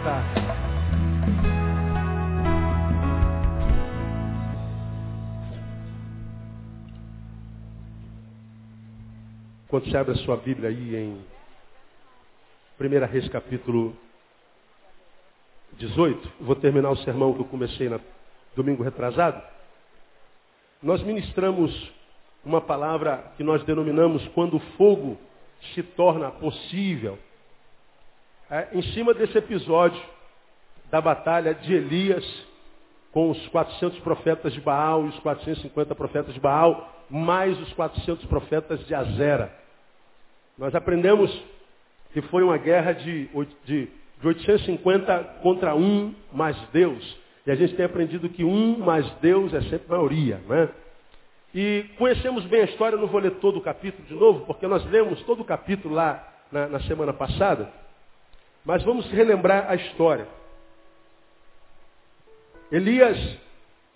sentar. Quando você abre a sua Bíblia aí em 1 Reis capítulo 18, vou terminar o sermão que eu comecei no domingo retrasado. Nós ministramos uma palavra que nós denominamos quando o fogo se torna possível. É, em cima desse episódio da batalha de Elias com os 400 profetas de Baal e os 450 profetas de Baal, mais os 400 profetas de Azera. Nós aprendemos que foi uma guerra de, de, de 850 contra um mais Deus. E a gente tem aprendido que um mais Deus é sempre maioria. Né? E conhecemos bem a história, não vou ler todo o capítulo de novo, porque nós lemos todo o capítulo lá na, na semana passada. Mas vamos relembrar a história. Elias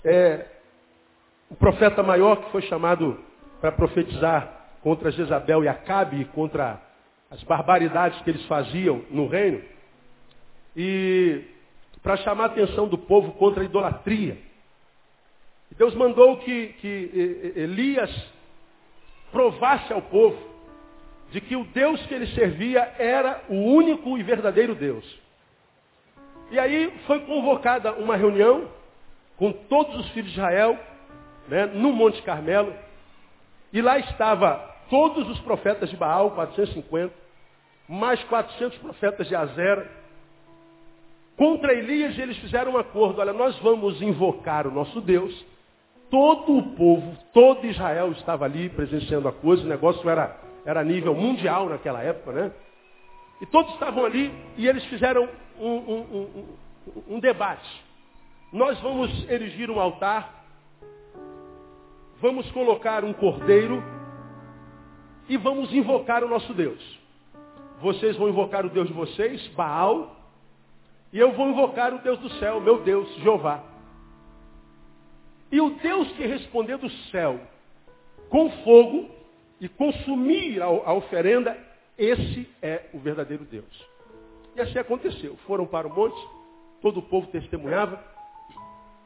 é o profeta maior que foi chamado para profetizar contra Jezabel e Acabe, e contra as barbaridades que eles faziam no reino. E para chamar a atenção do povo contra a idolatria. Deus mandou que, que Elias provasse ao povo de que o Deus que ele servia era o único e verdadeiro Deus. E aí foi convocada uma reunião com todos os filhos de Israel, né, no Monte Carmelo, e lá estava todos os profetas de Baal, 450, mais 400 profetas de Azera. Contra Elias eles fizeram um acordo, olha, nós vamos invocar o nosso Deus, todo o povo, todo Israel estava ali presenciando a coisa, o negócio era, era nível mundial naquela época, né? E todos estavam ali e eles fizeram um, um, um, um debate. Nós vamos erigir um altar, vamos colocar um cordeiro e vamos invocar o nosso Deus. Vocês vão invocar o Deus de vocês, Baal, e eu vou invocar o Deus do céu, meu Deus, Jeová. E o Deus que responder do céu com fogo e consumir a, a oferenda, esse é o verdadeiro Deus. E assim aconteceu. Foram para o monte, todo o povo testemunhava.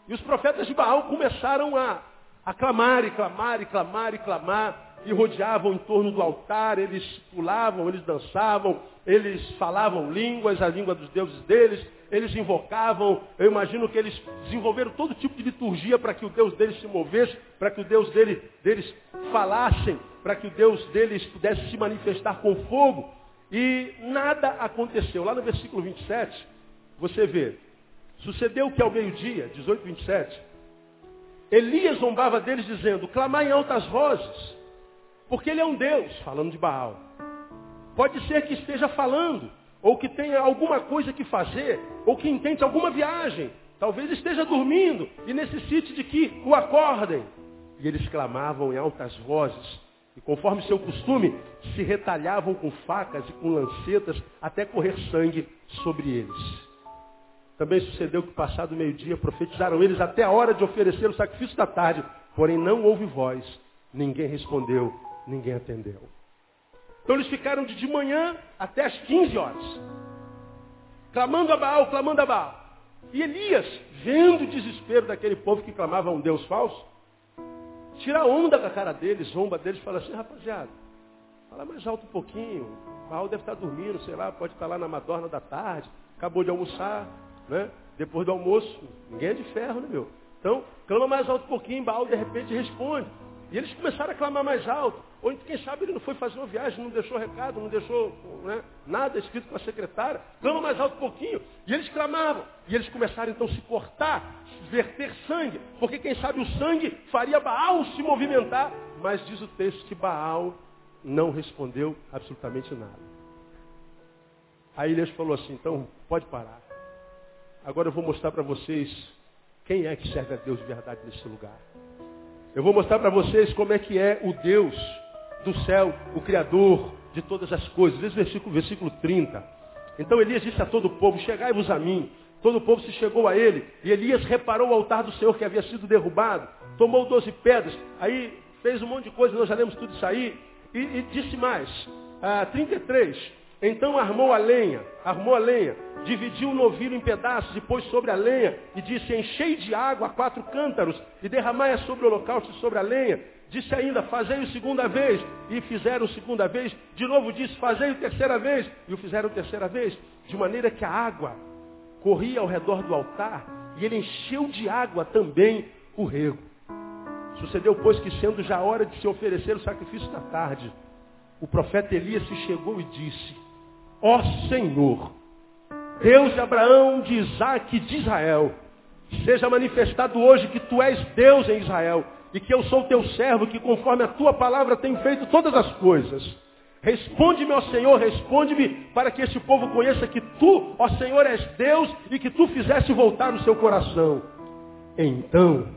E os profetas de Baal começaram a, a clamar e clamar e clamar e clamar e rodeavam em torno do altar, eles pulavam, eles dançavam, eles falavam línguas, a língua dos deuses deles, eles invocavam, eu imagino que eles desenvolveram todo tipo de liturgia para que o Deus deles se movesse, para que o Deus dele, deles falassem, para que o Deus deles pudesse se manifestar com fogo. E nada aconteceu. Lá no versículo 27, você vê, sucedeu que ao meio-dia, 18, 27, Elias zombava deles dizendo, clamar em altas vozes, porque ele é um Deus, falando de Baal. Pode ser que esteja falando, ou que tenha alguma coisa que fazer, ou que intente alguma viagem. Talvez esteja dormindo e necessite de que o acordem. E eles clamavam em altas vozes, e conforme seu costume, se retalhavam com facas e com lancetas até correr sangue sobre eles. Também sucedeu que, passado meio-dia, profetizaram eles até a hora de oferecer o sacrifício da tarde, porém não houve voz, ninguém respondeu, ninguém atendeu. Então eles ficaram de, de manhã até as 15 horas. Clamando a Baal, clamando a Baal. E Elias, vendo o desespero daquele povo que clamava a um Deus falso, tira a onda da cara deles, zomba deles, fala assim, rapaziada, fala mais alto um pouquinho. Baal deve estar dormindo, sei lá, pode estar lá na madorna da tarde, acabou de almoçar, né? Depois do almoço, ninguém é de ferro, né, meu? Então, clama mais alto um pouquinho, Baal de repente responde. E eles começaram a clamar mais alto. Ou quem sabe ele não foi fazer uma viagem, não deixou recado, não deixou né, nada escrito com a secretária. Clama mais alto um pouquinho. E eles clamavam. E eles começaram então a se cortar, verter sangue. Porque quem sabe o sangue faria Baal se movimentar. Mas diz o texto que Baal não respondeu absolutamente nada. Aí Elias falou assim, então pode parar. Agora eu vou mostrar para vocês quem é que serve a Deus de verdade nesse lugar. Eu vou mostrar para vocês como é que é o Deus do céu, o Criador de todas as coisas. Esse versículo, versículo 30. Então Elias disse a todo o povo, chegai-vos a mim. Todo o povo se chegou a ele. E Elias reparou o altar do Senhor que havia sido derrubado. Tomou doze pedras. Aí fez um monte de coisa, nós já lemos tudo isso aí. E, e disse mais. Ah, 33. Então armou a lenha, armou a lenha, dividiu o novilho em pedaços e pôs sobre a lenha, e disse, enchei de água quatro cântaros, e derramai sobre o holocausto e sobre a lenha. Disse ainda, fazei o segunda vez, e fizeram segunda vez. De novo disse, fazei o terceira vez, e o fizeram terceira vez. De maneira que a água corria ao redor do altar, e ele encheu de água também o rego. Sucedeu, pois, que sendo já hora de se oferecer o sacrifício da tarde, o profeta Elias se chegou e disse, ó Senhor, Deus de Abraão, de Isaac e de Israel, seja manifestado hoje que tu és Deus em Israel e que eu sou teu servo, que conforme a tua palavra tenho feito todas as coisas. Responde-me, ó Senhor, responde-me, para que este povo conheça que tu, ó Senhor, és Deus e que tu fizeste voltar o seu coração. Então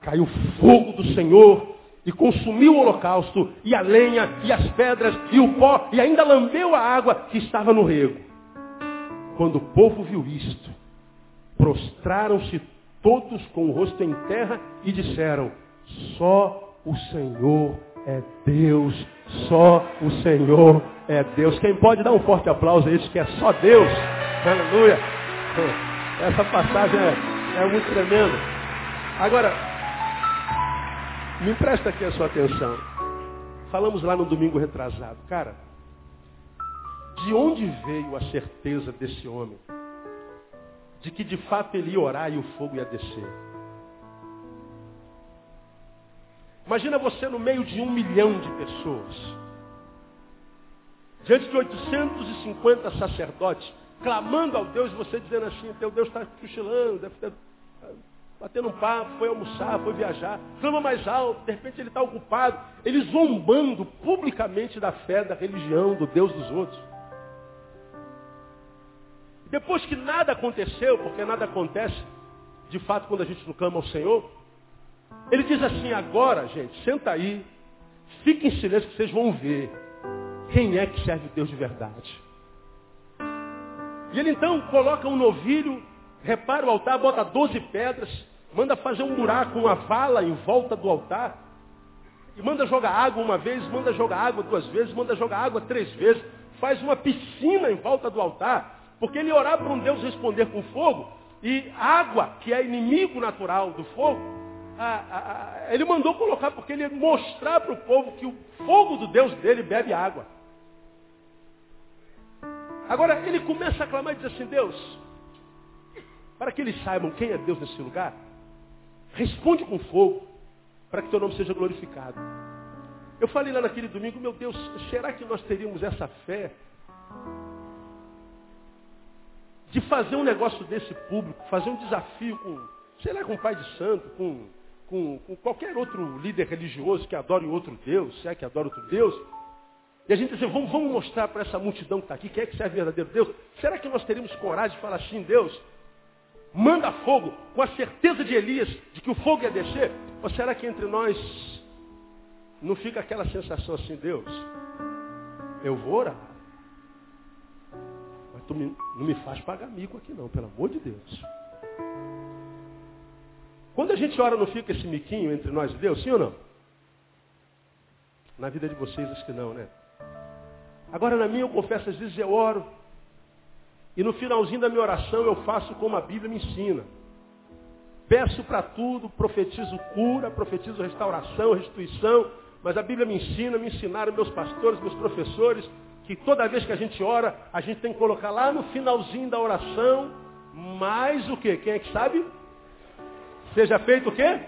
caiu fogo do Senhor e consumiu o holocausto, e a lenha, e as pedras, e o pó, e ainda lambeu a água que estava no rego. Quando o povo viu isto, prostraram-se todos com o rosto em terra e disseram, só o Senhor é Deus, só o Senhor é Deus. Quem pode dar um forte aplauso a isso que é só Deus? Aleluia. Essa passagem é, é muito tremenda. Agora, me empresta aqui a sua atenção. Falamos lá no domingo retrasado. Cara, de onde veio a certeza desse homem? De que de fato ele ia orar e o fogo ia descer. Imagina você no meio de um milhão de pessoas. Diante de 850 sacerdotes, clamando ao Deus, você dizendo assim, teu Deus está cochilando, deve estar batendo um papo, foi almoçar, foi viajar, clama mais alto, de repente ele está ocupado, ele zombando publicamente da fé, da religião, do Deus dos outros. Depois que nada aconteceu, porque nada acontece, de fato, quando a gente não clama ao Senhor, ele diz assim, agora, gente, senta aí, fique em silêncio que vocês vão ver quem é que serve Deus de verdade. E ele então coloca um novilho, repara o altar, bota 12 pedras, manda fazer um buraco, uma vala em volta do altar. E manda jogar água uma vez, manda jogar água duas vezes, manda jogar água três vezes. Faz uma piscina em volta do altar. Porque ele orar para um Deus responder com fogo. E água, que é inimigo natural do fogo, a, a, ele mandou colocar porque ele ia mostrar para o povo que o fogo do Deus dele bebe água. Agora ele começa a clamar e diz assim, Deus, para que eles saibam quem é Deus nesse lugar, Responde com fogo, para que teu nome seja glorificado. Eu falei lá naquele domingo, meu Deus, será que nós teríamos essa fé de fazer um negócio desse público, fazer um desafio com, sei lá, com o Pai de Santo, com, com, com qualquer outro líder religioso que adore outro Deus, se é que adora outro Deus, e a gente dizer, vamos, vamos mostrar para essa multidão que está aqui, quem é que serve verdadeiro Deus? Será que nós teríamos coragem de falar assim, Deus, manda fogo, com a certeza de Elias de que o fogo ia descer? Ou será que entre nós não fica aquela sensação assim, Deus, eu vou orar, mas tu me, não me faz pagar mico aqui não, pelo amor de Deus. Quando a gente ora, não fica esse miquinho entre nós e Deus, sim ou não? Na vida de vocês, acho que não, né? Agora, na minha, eu confesso, às vezes eu oro, e no finalzinho da minha oração eu faço como a Bíblia me ensina. Peço para tudo, profetizo cura, profetizo restauração, restituição, mas a Bíblia me ensina, me ensinaram meus pastores, meus professores, que toda vez que a gente ora, a gente tem que colocar lá no finalzinho da oração, mais o quê? Quem é que sabe? Seja feito o quê?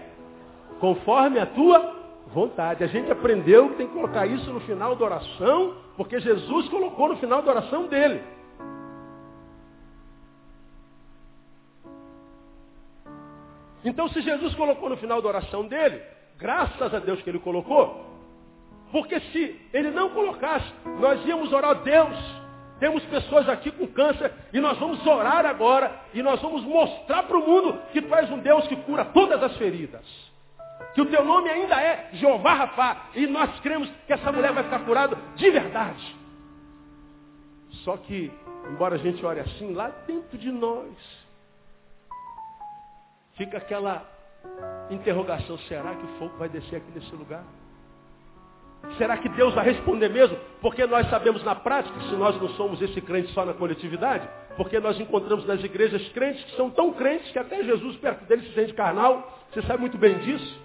Conforme a tua vontade. A gente aprendeu que tem que colocar isso no final da oração, porque Jesus colocou no final da oração dele. Então, se Jesus colocou no final da oração dele, graças a Deus que ele colocou, porque se ele não colocasse, nós íamos orar a Deus. Temos pessoas aqui com câncer e nós vamos orar agora e nós vamos mostrar para o mundo que tu és um Deus que cura todas as feridas. Que o teu nome ainda é Jeová Rafá e nós cremos que essa mulher vai ficar curada de verdade. Só que, embora a gente ore assim, lá dentro de nós, fica aquela interrogação, será que o fogo vai descer aqui nesse lugar? Será que Deus vai responder mesmo? Porque nós sabemos na prática, se nós não somos esse crente só na coletividade, porque nós encontramos nas igrejas crentes que são tão crentes que até Jesus perto deles se sente carnal. Você sabe muito bem disso.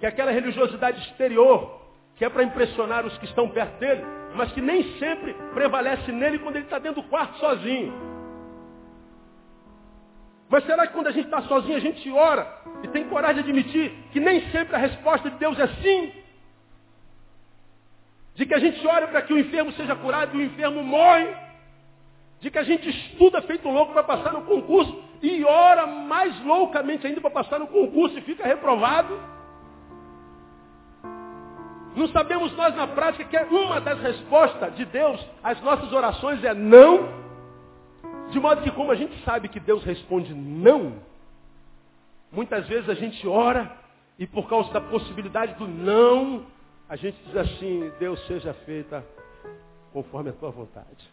Que aquela religiosidade exterior, que é para impressionar os que estão perto dele, mas que nem sempre prevalece nele quando ele está dentro do quarto sozinho. Mas será que quando a gente está sozinho a gente ora e tem coragem de admitir que nem sempre a resposta de Deus é sim? De que a gente ora para que o enfermo seja curado e o enfermo morre? De que a gente estuda feito louco para passar no concurso e ora mais loucamente ainda para passar no concurso e fica reprovado? Não sabemos nós na prática que uma das respostas de Deus às nossas orações é não? De modo que como a gente sabe que Deus responde não, muitas vezes a gente ora e por causa da possibilidade do não, a gente diz assim, Deus seja feita conforme a tua vontade.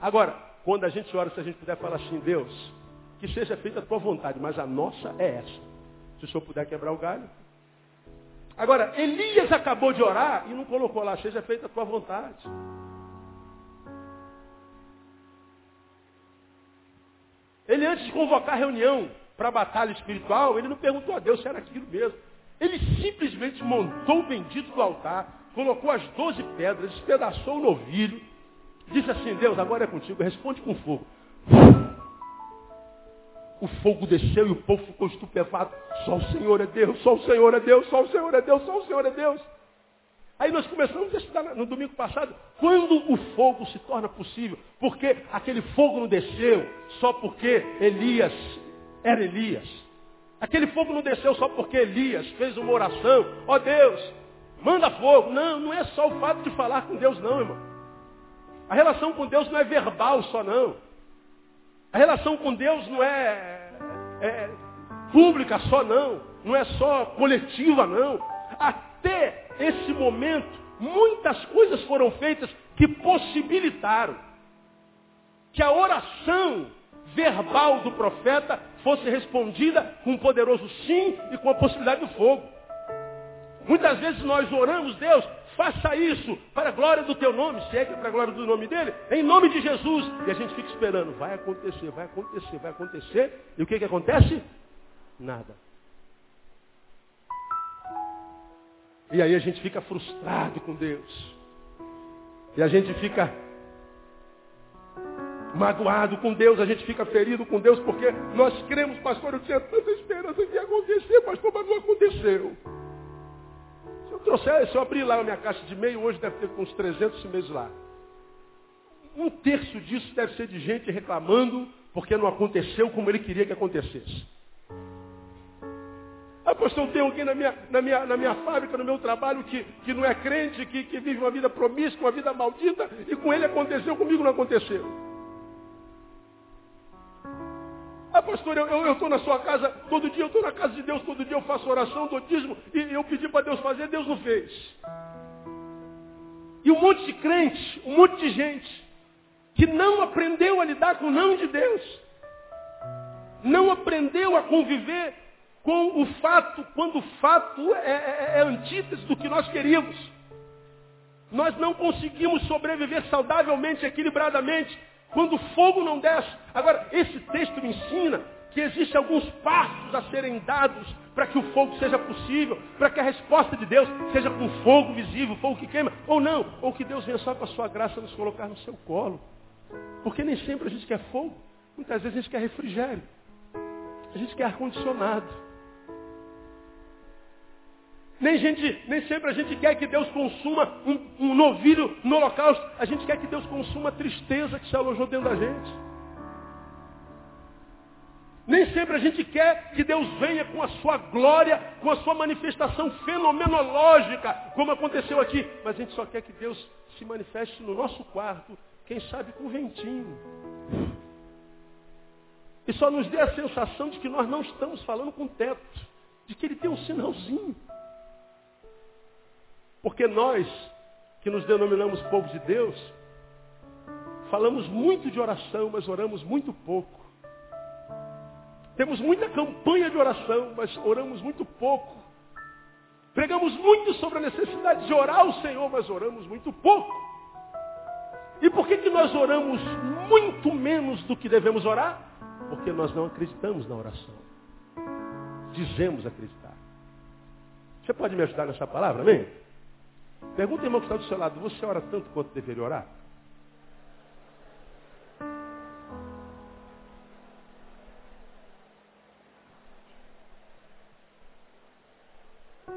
Agora, quando a gente ora, se a gente puder falar assim, Deus, que seja feita a tua vontade, mas a nossa é essa. Se o senhor puder quebrar o galho. Agora, Elias acabou de orar e não colocou lá, seja feita a tua vontade. Ele, antes de convocar a reunião para a batalha espiritual, ele não perguntou a Deus se era aquilo mesmo. Ele simplesmente montou o bendito do altar, colocou as doze pedras, despedaçou o novilho, disse assim, Deus, agora é contigo, responde com fogo. O fogo desceu e o povo ficou estupefato. Só o Senhor é Deus, só o Senhor é Deus, só o Senhor é Deus, só o Senhor é Deus. Aí nós começamos a estudar no domingo passado, quando o fogo se torna possível, porque aquele fogo não desceu só porque Elias era Elias. Aquele fogo não desceu só porque Elias fez uma oração, ó oh Deus, manda fogo. Não, não é só o fato de falar com Deus não, irmão. A relação com Deus não é verbal só não. A relação com Deus não é, é pública só não. Não é só coletiva não. Até esse momento, muitas coisas foram feitas que possibilitaram que a oração verbal do profeta fosse respondida com um poderoso sim e com a possibilidade do fogo. Muitas vezes nós oramos, Deus, faça isso para a glória do teu nome, se é que é para a glória do nome dele, em nome de Jesus. E a gente fica esperando, vai acontecer, vai acontecer, vai acontecer. E o que, que acontece? Nada. E aí a gente fica frustrado com Deus. E a gente fica magoado com Deus, a gente fica ferido com Deus, porque nós cremos, pastor, eu tinha tanta esperança que ia acontecer, pastor, mas não aconteceu. Se eu trouxer, se eu abrir lá a minha caixa de meio, hoje deve ter uns 300 meses lá. Um terço disso deve ser de gente reclamando porque não aconteceu como ele queria que acontecesse. Ah, pastor, tem alguém na minha, na, minha, na minha fábrica, no meu trabalho, que, que não é crente, que, que vive uma vida promíscua, uma vida maldita, e com ele aconteceu, comigo não aconteceu. Ah, pastor, eu estou na sua casa todo dia, eu estou na casa de Deus todo dia, eu faço oração, dízimo, e eu pedi para Deus fazer, Deus não fez. E um monte de crente, um monte de gente, que não aprendeu a lidar com o não de Deus, não aprendeu a conviver com o fato, quando o fato é, é, é antítese do que nós queríamos. Nós não conseguimos sobreviver saudavelmente, equilibradamente, quando o fogo não desce. Agora, esse texto me ensina que existem alguns passos a serem dados para que o fogo seja possível, para que a resposta de Deus seja com fogo visível, fogo que queima, ou não, ou que Deus venha só com a sua graça nos colocar no seu colo. Porque nem sempre a gente quer fogo, muitas vezes a gente quer refrigério, a gente quer ar-condicionado. Nem, gente, nem sempre a gente quer que Deus consuma um, um novilho no holocausto. A gente quer que Deus consuma a tristeza que se alojou dentro da gente. Nem sempre a gente quer que Deus venha com a sua glória, com a sua manifestação fenomenológica, como aconteceu aqui. Mas a gente só quer que Deus se manifeste no nosso quarto, quem sabe com ventinho. E só nos dê a sensação de que nós não estamos falando com teto, de que ele tem um sinalzinho. Porque nós, que nos denominamos povo de Deus, falamos muito de oração, mas oramos muito pouco. Temos muita campanha de oração, mas oramos muito pouco. Pregamos muito sobre a necessidade de orar ao Senhor, mas oramos muito pouco. E por que, que nós oramos muito menos do que devemos orar? Porque nós não acreditamos na oração. Dizemos acreditar. Você pode me ajudar nessa palavra, amém? Pergunta, irmão, que está do seu lado, você ora tanto quanto deveria orar?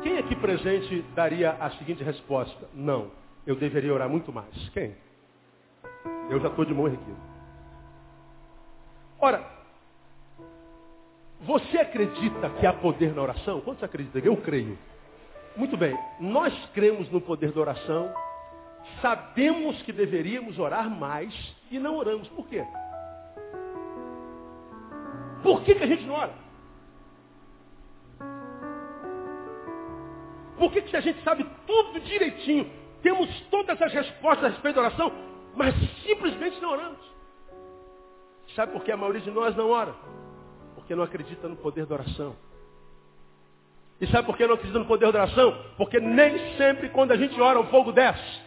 Quem aqui presente daria a seguinte resposta? Não, eu deveria orar muito mais. Quem? Eu já estou de mão erguida. Ora, você acredita que há poder na oração? Quantos acreditam? Eu creio. Muito bem, nós cremos no poder da oração, sabemos que deveríamos orar mais e não oramos. Por quê? Por que, que a gente não ora? Por que, que a gente sabe tudo direitinho, temos todas as respostas a respeito da oração, mas simplesmente não oramos? Sabe por que a maioria de nós não ora? Porque não acredita no poder da oração. E sabe por que não acredita no poder da oração? Porque nem sempre quando a gente ora o fogo desce.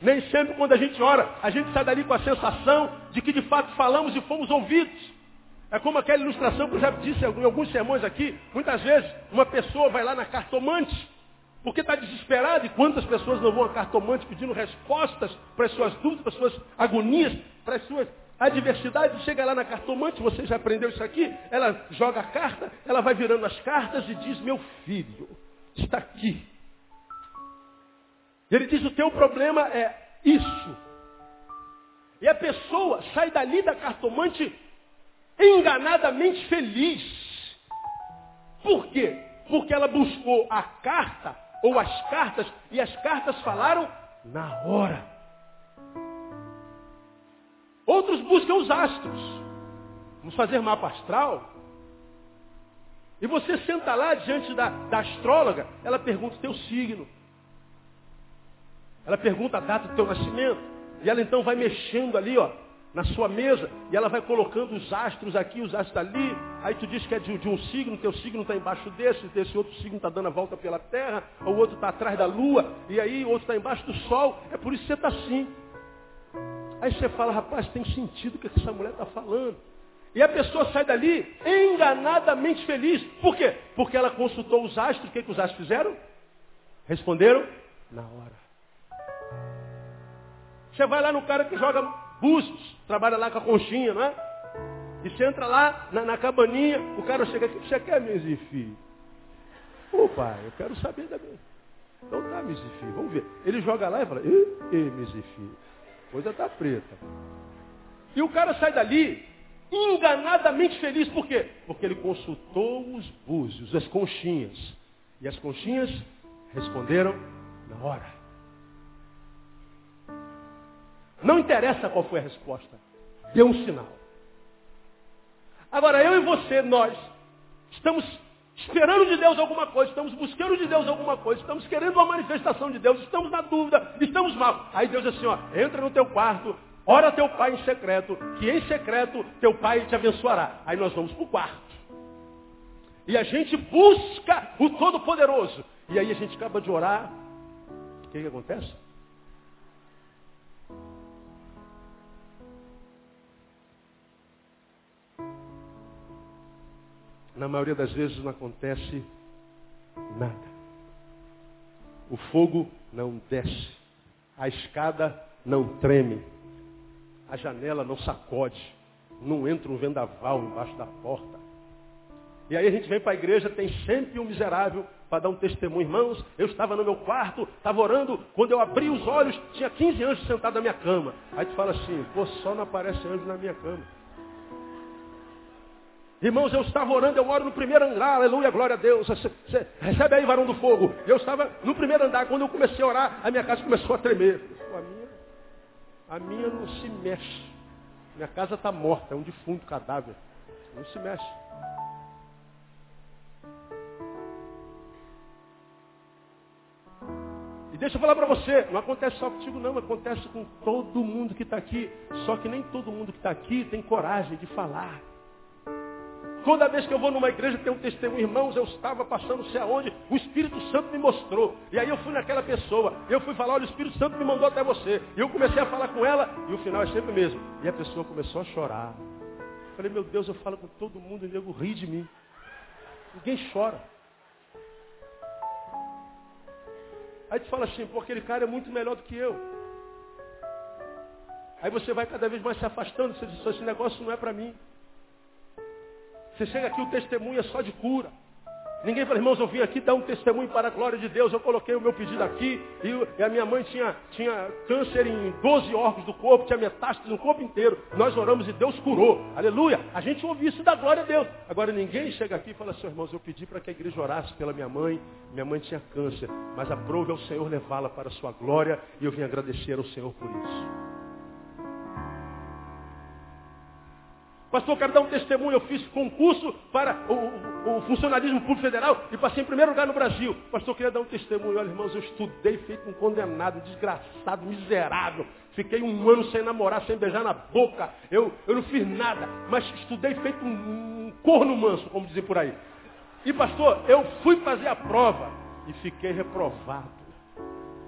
Nem sempre quando a gente ora, a gente sai dali com a sensação de que de fato falamos e fomos ouvidos. É como aquela ilustração que eu já disse em alguns sermões aqui. Muitas vezes uma pessoa vai lá na cartomante, porque está desesperada, e quantas pessoas não vão a cartomante pedindo respostas para as suas dúvidas, para as suas agonias, para as suas adversidade chega lá na cartomante, você já aprendeu isso aqui, ela joga a carta, ela vai virando as cartas e diz, meu filho, está aqui. Ele diz, o teu problema é isso. E a pessoa sai dali da cartomante enganadamente feliz. Por quê? Porque ela buscou a carta ou as cartas e as cartas falaram na hora. Outros buscam os astros. Vamos fazer mapa astral. E você senta lá diante da, da astróloga, ela pergunta o teu signo. Ela pergunta a data do teu nascimento. E ela então vai mexendo ali, ó, na sua mesa. E ela vai colocando os astros aqui, os astros ali. Aí tu diz que é de, de um signo, teu signo está embaixo desse, desse outro signo está dando a volta pela terra, o outro está atrás da lua, e aí o outro está embaixo do sol. É por isso que você está assim. Aí você fala, rapaz, tem sentido o que essa mulher está falando. E a pessoa sai dali enganadamente feliz. Por quê? Porque ela consultou os astros. O que, que os astros fizeram? Responderam na hora. Você vai lá no cara que joga búzios, trabalha lá com a conchinha, não é? E você entra lá na, na cabaninha, o cara chega aqui, você quer, Mizifi? Ô pai, eu quero saber minha. Então tá, Mizifi, vamos ver. Ele joga lá e fala, ê, Mizifi, coisa está preta. E o cara sai dali enganadamente feliz. Por quê? Porque ele consultou os búzios, as conchinhas. E as conchinhas responderam na hora. Não interessa qual foi a resposta. Deu um sinal. Agora, eu e você, nós, estamos esperando de Deus alguma coisa, estamos buscando de Deus alguma coisa, estamos querendo uma manifestação de Deus, estamos na dúvida, estamos mal. Aí Deus diz assim, ó, entra no teu quarto, ora teu pai em secreto, que em secreto teu pai te abençoará. Aí nós vamos para o quarto. E a gente busca o Todo-Poderoso. E aí a gente acaba de orar. O que, que acontece? Na maioria das vezes não acontece nada. O fogo não desce, a escada não treme, a janela não sacode, não entra um vendaval embaixo da porta. E aí a gente vem para a igreja, tem sempre um miserável para dar um testemunho. Irmãos, eu estava no meu quarto, estava orando, quando eu abri os olhos, tinha 15 anjos sentados na minha cama. Aí tu fala assim, pô, só não aparece anjo na minha cama. Irmãos, eu estava orando, eu oro no primeiro andar, aleluia, glória a Deus. Você, recebe aí, varão do fogo. Eu estava no primeiro andar, quando eu comecei a orar, a minha casa começou a tremer. A minha, a minha não se mexe. Minha casa está morta, é um defunto cadáver. Não se mexe. E deixa eu falar para você, não acontece só contigo não, acontece com todo mundo que está aqui. Só que nem todo mundo que está aqui tem coragem de falar. Toda vez que eu vou numa igreja tem um testemunho, irmãos, eu estava passando sei aonde, o Espírito Santo me mostrou. E aí eu fui naquela pessoa, eu fui falar, olha, o Espírito Santo me mandou até você. E eu comecei a falar com ela, e o final é sempre o mesmo. E a pessoa começou a chorar. Eu falei, meu Deus, eu falo com todo mundo e o nego ri de mim. Ninguém chora. Aí tu fala assim, pô, aquele cara é muito melhor do que eu. Aí você vai cada vez mais se afastando, você diz, esse negócio não é para mim. Você chega aqui, o testemunho é só de cura. Ninguém fala, irmãos, eu vim aqui dar um testemunho para a glória de Deus. Eu coloquei o meu pedido aqui e, a minha mãe tinha, tinha câncer em 12 órgãos do corpo, tinha metástase no corpo inteiro. Nós oramos e Deus curou. Aleluia. A gente ouve isso da glória a Deus. Agora ninguém chega aqui e fala assim, irmãos, eu pedi para que a igreja orasse pela minha mãe. Minha mãe tinha câncer, mas aprove ao Senhor levá-la para a sua glória e eu vim agradecer ao Senhor por isso. Pastor, quero dar um testemunho. Eu fiz concurso para o, o, o, funcionalismo público federal e passei em primeiro lugar no Brasil. Pastor, queria dar um testemunho. Olha, irmãos, eu estudei feito um condenado, desgraçado, miserável. Fiquei um ano sem namorar, sem beijar na boca. Eu, eu não fiz nada, mas estudei feito um, um corno manso, como dizem por aí. E pastor, eu fui fazer a prova e fiquei reprovado.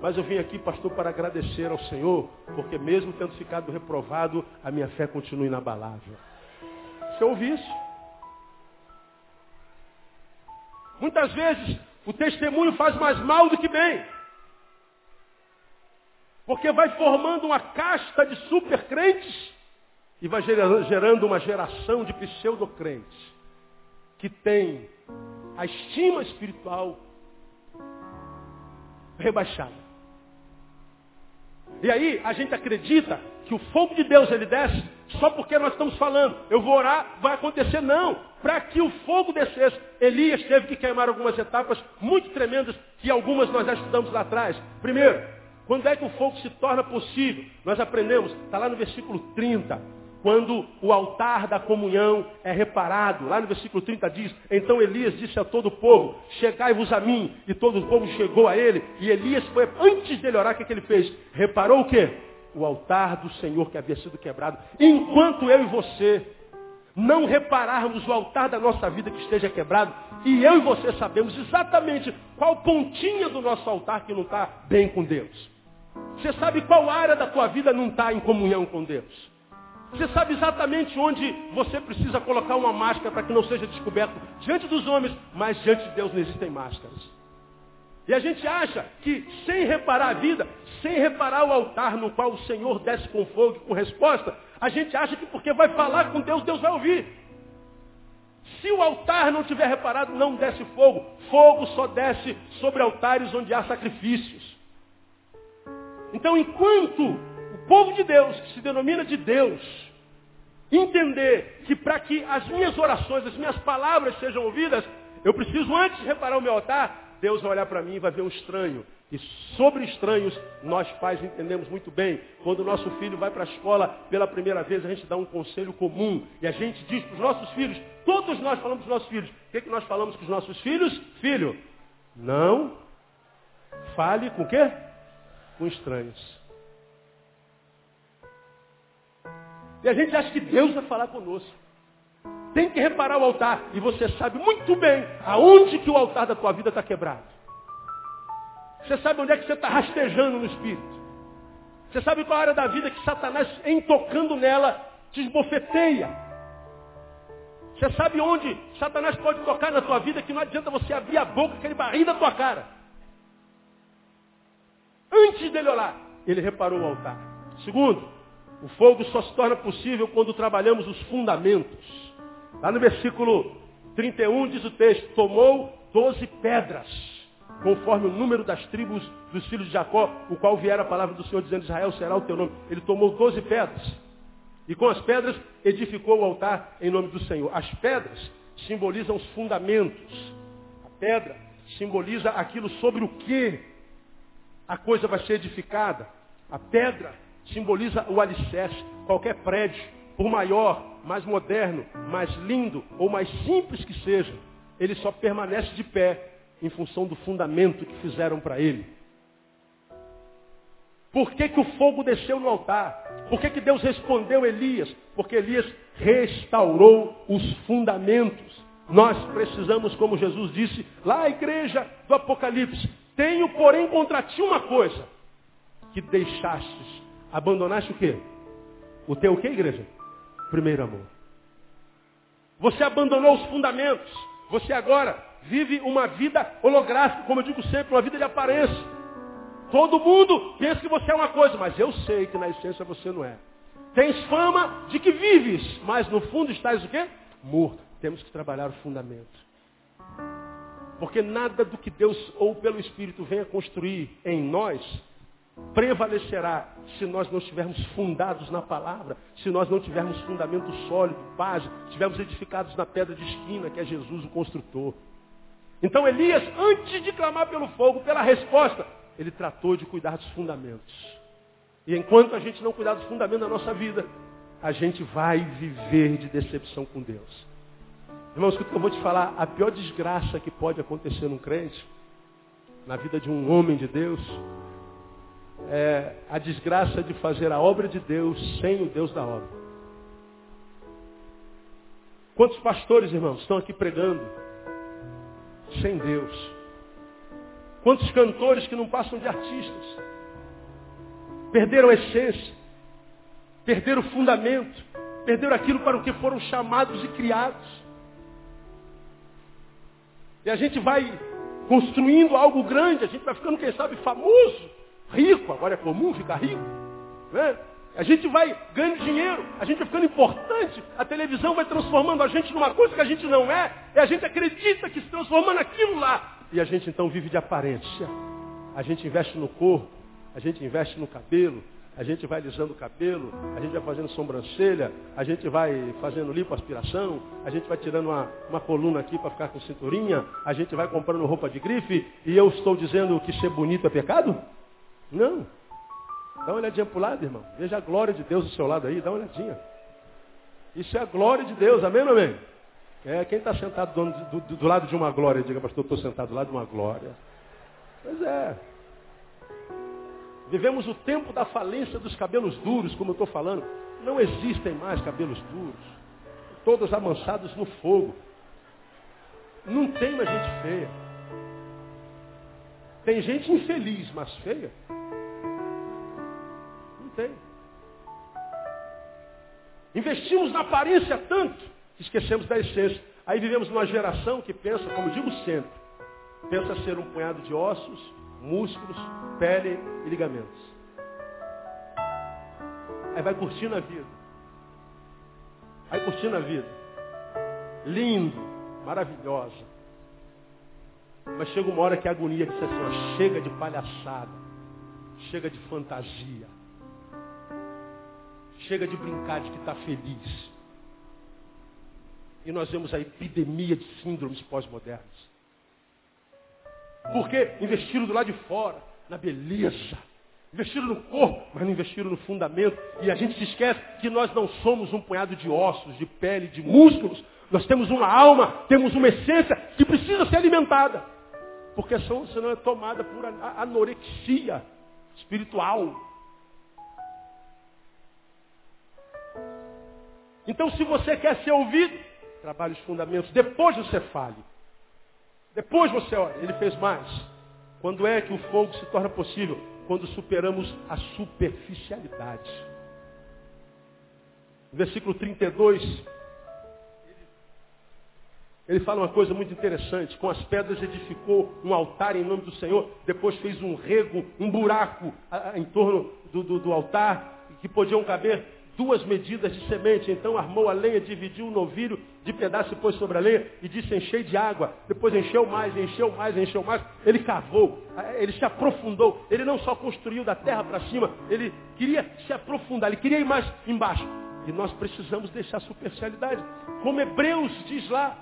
Mas eu vim aqui, pastor, para agradecer ao Senhor, porque mesmo tendo ficado reprovado, a minha fé continua inabalável. Você ouve isso? Muitas vezes o testemunho faz mais mal do que bem. Porque vai formando uma casta de super crentes e vai gerando uma geração de pseudo-crentes que tem a estima espiritual rebaixada. E aí a gente acredita que o fogo de Deus ele desce só porque nós estamos falando, eu vou orar, vai acontecer. Não. Para que o fogo descesse, Elias teve que queimar algumas etapas muito tremendas, que algumas nós já estudamos lá atrás. Primeiro, quando é que o fogo se torna possível? Nós aprendemos, está lá no versículo 30, quando o altar da comunhão é reparado. Lá no versículo 30 diz, então Elias disse a todo o povo, chegai-vos a mim. E todo o povo chegou a ele. E Elias foi, antes dele orar, o que, é que ele fez? Reparou o quê? O altar do Senhor que havia sido quebrado. Enquanto eu e você não repararmos o altar da nossa vida que esteja quebrado, e eu e você sabemos exatamente qual pontinha do nosso altar que não está bem com Deus. Você sabe qual área da tua vida não está em comunhão com Deus. Você sabe exatamente onde você precisa colocar uma máscara para que não seja descoberto diante dos homens, mas diante de Deus não existem máscaras. E a gente acha que sem reparar a vida, sem reparar o altar no qual o Senhor desce com fogo e com resposta, a gente acha que porque vai falar com Deus, Deus vai ouvir. Se o altar não tiver reparado, não desce fogo. Fogo só desce sobre altares onde há sacrifícios. Então, enquanto o povo de Deus, que se denomina de Deus, entender que para que as minhas orações, as minhas palavras sejam ouvidas, eu preciso antes reparar o meu altar, Deus vai olhar para mim e vai ver um estranho. E sobre estranhos, nós pais entendemos muito bem. Quando o nosso filho vai para a escola pela primeira vez, a gente dá um conselho comum. E a gente diz para os nossos filhos, todos nós falamos para os nossos filhos. O que, que nós falamos com os nossos filhos? Filho, não fale com o quê? Com estranhos. E a gente acha que Deus vai falar conosco. Tem que reparar o altar. E você sabe muito bem aonde que o altar da tua vida está quebrado. Você sabe onde é que você está rastejando no Espírito. Você sabe qual área da vida que Satanás, em tocando nela, te esbofeteia. Você sabe onde Satanás pode tocar na tua vida que não adianta você abrir a boca que ele rir da tua cara. Antes dele olhar, ele reparou o altar. Segundo, o fogo só se torna possível quando trabalhamos os fundamentos. Lá no versículo 31 diz o texto, tomou doze pedras, conforme o número das tribos dos filhos de Jacó, o qual viera a palavra do Senhor dizendo, Israel será o teu nome. Ele tomou doze pedras. E com as pedras edificou o altar em nome do Senhor. As pedras simbolizam os fundamentos. A pedra simboliza aquilo sobre o que a coisa vai ser edificada. A pedra simboliza o alicerce. Qualquer prédio, por maior mais moderno, mais lindo ou mais simples que seja, ele só permanece de pé em função do fundamento que fizeram para ele. Por que, que o fogo desceu no altar? Por que, que Deus respondeu Elias? Porque Elias restaurou os fundamentos. Nós precisamos, como Jesus disse lá, a igreja do Apocalipse, tenho, porém, contra ti uma coisa, que deixastes, abandonaste o quê? O teu o quê, igreja? Primeiro amor. Você abandonou os fundamentos. Você agora vive uma vida holográfica, como eu digo sempre, uma vida de aparência. Todo mundo pensa que você é uma coisa, mas eu sei que na essência você não é. Tens fama de que vives, mas no fundo estás o quê? Morto. Temos que trabalhar o fundamento. Porque nada do que Deus ou pelo Espírito venha construir em nós prevalecerá se nós não estivermos fundados na palavra, se nós não tivermos fundamento sólido, base, estivermos edificados na pedra de esquina, que é Jesus o construtor. Então Elias, antes de clamar pelo fogo, pela resposta, ele tratou de cuidar dos fundamentos. E enquanto a gente não cuidar dos fundamentos da nossa vida, a gente vai viver de decepção com Deus. Irmãos, o que eu vou te falar, a pior desgraça que pode acontecer num crente, na vida de um homem de Deus, é a desgraça de fazer a obra de Deus sem o Deus da obra. Quantos pastores, irmãos, estão aqui pregando sem Deus? Quantos cantores que não passam de artistas? Perderam a essência, perderam o fundamento, perderam aquilo para o que foram chamados e criados. E a gente vai construindo algo grande, a gente vai ficando, quem sabe, famoso, rico, agora é comum ficar rico. Né? A gente vai ganhando dinheiro, a gente vai ficando importante, a televisão vai transformando a gente numa coisa que a gente não é, e a gente acredita que se transforma naquilo lá. E a gente então vive de aparência. A gente investe no corpo, a gente investe no cabelo, a gente vai alisando o cabelo, a gente vai fazendo sobrancelha, a gente vai fazendo lipoaspiração, a gente vai tirando uma, uma coluna aqui para ficar com cinturinha, a gente vai comprando roupa de grife, e eu estou dizendo que ser bonito é pecado? Não. Dá uma olhadinha para o lado, irmão. Veja a glória de Deus do seu lado aí, dá uma olhadinha. Isso é a glória de Deus, amém ou amém? É, quem está sentado do, do, do, lado de uma glória, diga, pastor, estou sentado do lado de uma glória. Pois é. Vivemos o tempo da falência dos cabelos duros, como eu estou falando. Não existem mais cabelos duros. Todos amansados no fogo. Não tem mais gente feia. Tem gente infeliz, mas feia. Tem. Investimos na aparência tanto esquecemos da essência. Aí vivemos numa geração que pensa, como digo sempre, pensa ser um punhado de ossos, músculos, pele e ligamentos. Aí vai curtindo a vida. Aí curtindo a vida. Lindo, maravilhosa. Mas chega uma hora que a agonia diz assim, chega de palhaçada, chega de fantasia, chega de brincar de que está feliz. E nós vemos a epidemia de síndromes pós-modernas. Porque investiram do lado de fora, na beleza. Investiram no corpo, mas não investiram no fundamento. E a gente se esquece que nós não somos um punhado de ossos, de pele, de músculos. Nós temos uma alma, temos uma essência que precisa ser alimentada. Porque senão é tomada por anorexia espiritual. Então, se você quer ser ouvido, trabalhe os fundamentos. Depois você fale. Depois você olha. Ele fez mais. Quando é que o fogo se torna possível? Quando superamos a superficialidade. versículo 32, ele fala uma coisa muito interessante. Com as pedras edificou um altar em nome do Senhor. Depois fez um rego, um buraco em torno do, do, do altar, que podiam caber duas medidas de semente. Então armou a lenha, dividiu o novilho de pedaço e pôs sobre a lenha e disse enchei de água. Depois encheu mais, encheu mais, encheu mais. Ele cavou, ele se aprofundou. Ele não só construiu da terra para cima, ele queria se aprofundar, ele queria ir mais embaixo. E nós precisamos deixar a superficialidade. Como Hebreus diz lá,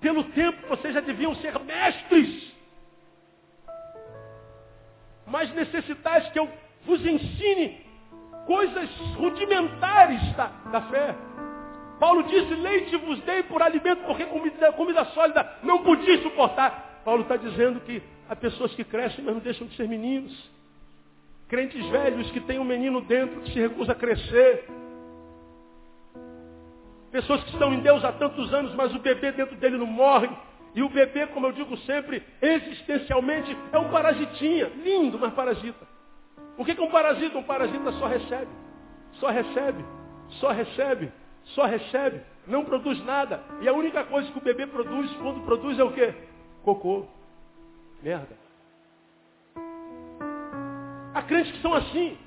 pelo tempo vocês já deviam ser mestres. Mas necessitais que eu vos ensine coisas rudimentares da, da fé. Paulo disse, leite vos dei por alimento, porque comida, comida sólida não podia suportar. Paulo está dizendo que há pessoas que crescem, mas não deixam de ser meninos. Crentes velhos que têm um menino dentro que se recusa a crescer. Pessoas que estão em Deus há tantos anos, mas o bebê dentro dele não morre. E o bebê, como eu digo sempre, existencialmente é um parasitinha. Lindo, mas parasita. O que é um parasita? Um parasita só recebe. Só recebe. Só recebe. Só recebe. Não produz nada. E a única coisa que o bebê produz, quando produz, é o quê? Cocô. Merda. Há crentes que são assim.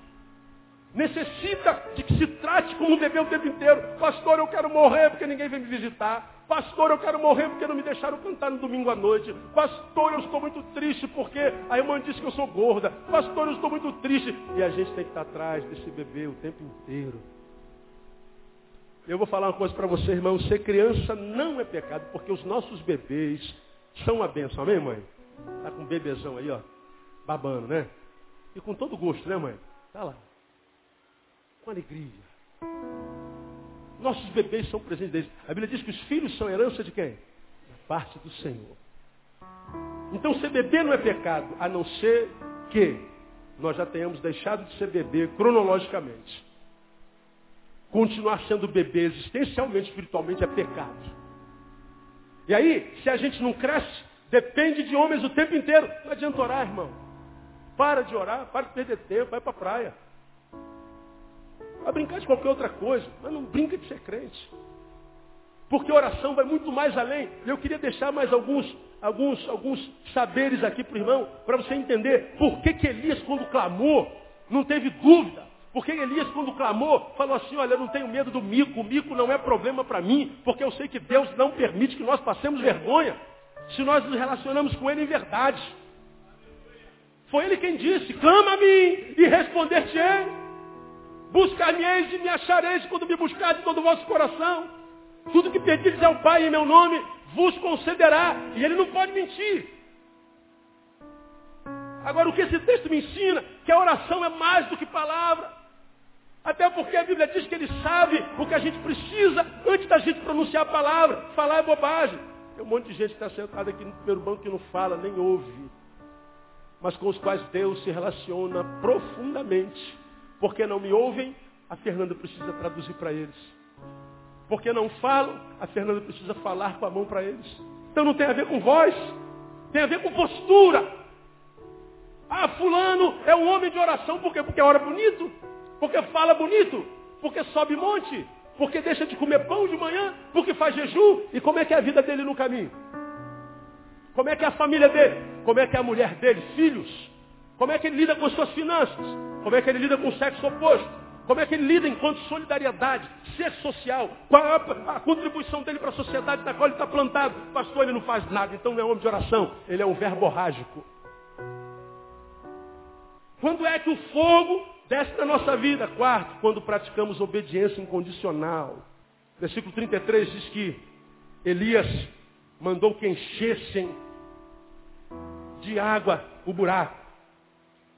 Necessita de que se trate como um bebê o tempo inteiro. Pastor, eu quero morrer porque ninguém vem me visitar. Pastor, eu quero morrer porque não me deixaram cantar no domingo à noite. Pastor, eu estou muito triste porque a irmã disse que eu sou gorda. Pastor, eu estou muito triste. E a gente tem que estar atrás desse bebê o tempo inteiro. Eu vou falar uma coisa para você, irmão. Ser criança não é pecado, porque os nossos bebês são uma bênção. Amém, mãe? Tá com um bebezão aí, ó. Babando, né? E com todo gosto, né, mãe? Tá lá. Com alegria. Nossos bebês são presentes deles. A Bíblia diz que os filhos são herança de quem? Da parte do Senhor. Então ser bebê não é pecado, a não ser que nós já tenhamos deixado de ser bebê cronologicamente. Continuar sendo bebê existencialmente, espiritualmente, é pecado. E aí, se a gente não cresce, depende de homens o tempo inteiro. Não adianta orar, irmão. Para de orar, para de perder tempo, vai para a praia. Vai brincar de qualquer outra coisa, mas não brinca de ser crente. Porque oração vai muito mais além. Eu queria deixar mais alguns, alguns, alguns saberes aqui para o irmão, para você entender por que, que Elias, quando clamou, não teve dúvida. Porque Elias, quando clamou, falou assim, olha, eu não tenho medo do mico, o mico não é problema para mim, porque eu sei que Deus não permite que nós passemos vergonha, se nós nos relacionamos com Ele em verdade. Foi Ele quem disse, clama a mim e responder-te-ei. Buscar-me-eis e me achareis quando me buscar de todo o vosso coração. Tudo que pedires ao Pai em meu nome, vos concederá. E ele não pode mentir. Agora, o que esse texto me ensina? Que a oração é mais do que palavra. Até porque a Bíblia diz que ele sabe o que a gente precisa antes da gente pronunciar a palavra. Falar é bobagem. Tem um monte de gente que está sentada aqui no primeiro banco que não fala, nem ouve. Mas com os quais Deus se relaciona profundamente. Porque não me ouvem, a Fernanda precisa traduzir para eles. Porque não falam, a Fernanda precisa falar com a mão para eles. Então não tem a ver com voz, tem a ver com postura. Ah, fulano é um homem de oração, por quê? Porque ora bonito, porque fala bonito, porque sobe monte, porque deixa de comer pão de manhã, porque faz jejum. E como é que é a vida dele no caminho? Como é que é a família dele? Como é que é a mulher dele? Filhos? Como é que ele lida com as suas finanças? Como é que ele lida com o sexo oposto? Como é que ele lida enquanto solidariedade, ser social? Qual é a, contribuição dele para a sociedade da qual ele está plantado? Pastor, ele não faz nada, então não é homem de oração, ele é um verborrágico. Quando é que o fogo desce na nossa vida? Quarto, quando praticamos obediência incondicional. Versículo 33 diz que Elias mandou que enchessem de água o buraco.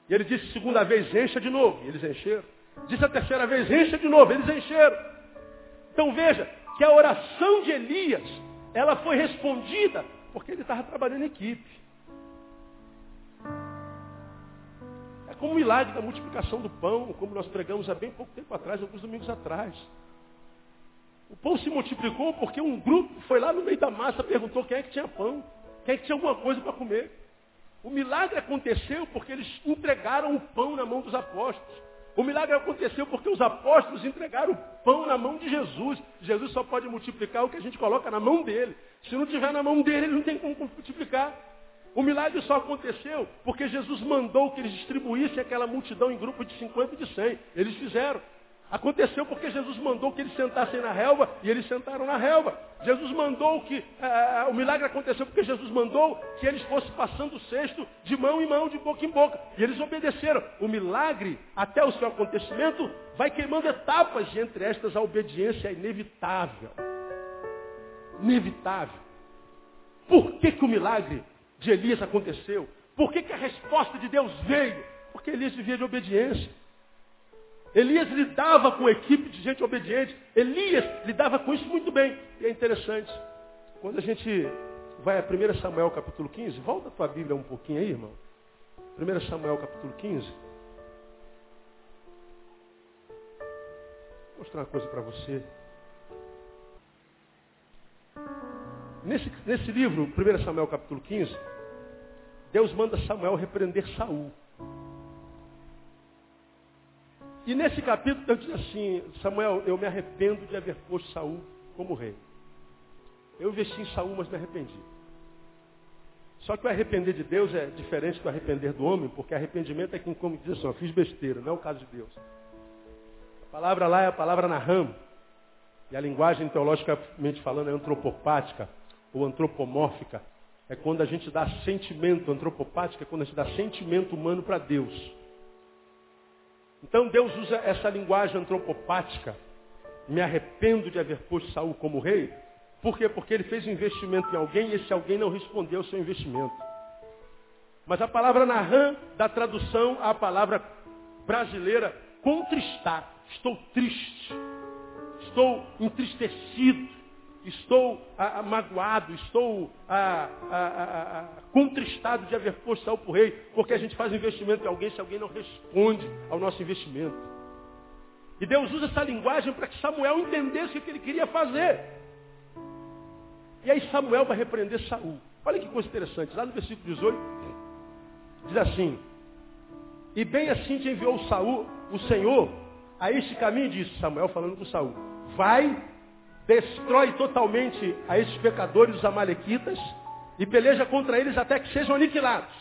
E ele disse segunda vez, encha de novo. E eles encheram. Disse a terceira vez, encha de novo. Eles encheram. Então veja que a oração de Elias, ela foi respondida porque ele estava trabalhando em equipe. É como o milagre da multiplicação do pão, como nós pregamos há bem pouco tempo atrás, alguns domingos atrás. O pão se multiplicou porque um grupo foi lá no meio da massa, perguntou quem é que tinha pão, quem é que tinha alguma coisa para comer. O milagre aconteceu porque eles entregaram o pão na mão dos apóstolos. O milagre aconteceu porque os apóstolos entregaram o pão na mão de Jesus. Jesus só pode multiplicar o que a gente coloca na mão dele. Se não tiver na mão dele, ele não tem como multiplicar. O milagre só aconteceu porque Jesus mandou que eles distribuíssem aquela multidão em grupo de 50 e de 100. Eles fizeram. Aconteceu porque Jesus mandou que eles sentassem na relva e eles sentaram na relva. Jesus mandou que. Uh, o milagre aconteceu porque Jesus mandou que eles fossem passando o cesto de mão em mão, de boca em boca. E eles obedeceram. O milagre, até o seu acontecimento, vai queimando etapas e entre estas a obediência é inevitável. Inevitável. Por que, que o milagre de Elias aconteceu? Por que, que a resposta de Deus veio? Porque Elias vivia de obediência. Elias lidava com equipe de gente obediente. Elias lidava com isso muito bem. E é interessante. Quando a gente vai a 1 Samuel capítulo 15, volta a tua Bíblia um pouquinho aí, irmão. 1 Samuel capítulo 15. Vou mostrar uma coisa para você. Nesse, nesse livro, 1 Samuel capítulo 15, Deus manda Samuel repreender Saul. E nesse capítulo Deus diz assim, Samuel, eu me arrependo de haver posto Saul como rei. Eu investi em Saul, mas me arrependi. Só que o arrepender de Deus é diferente do arrepender do homem, porque arrependimento é quem como diz assim, eu fiz besteira, não é o caso de Deus. A palavra lá é a palavra Naham. E a linguagem teologicamente falando é antropopática ou antropomórfica. É quando a gente dá sentimento, antropopática é quando a gente dá sentimento humano para Deus. Então Deus usa essa linguagem antropopática. Me arrependo de haver posto Saul como rei. Por quê? Porque ele fez um investimento em alguém e esse alguém não respondeu ao seu investimento. Mas a palavra narram dá tradução à palavra brasileira contristar. Estou triste. Estou entristecido estou ah, ah, magoado, estou ah, ah, contristado de haver posto Saul para o rei, porque a gente faz investimento em alguém se alguém não responde ao nosso investimento. E Deus usa essa linguagem para que Samuel entendesse o que ele queria fazer. E aí Samuel vai repreender Saul. Olha que coisa interessante, lá no versículo 18, diz assim, e bem assim te enviou Saul, o Senhor, a este caminho, disse Samuel falando com Saul, vai destrói totalmente a esses pecadores, os amalequitas, e peleja contra eles até que sejam aniquilados.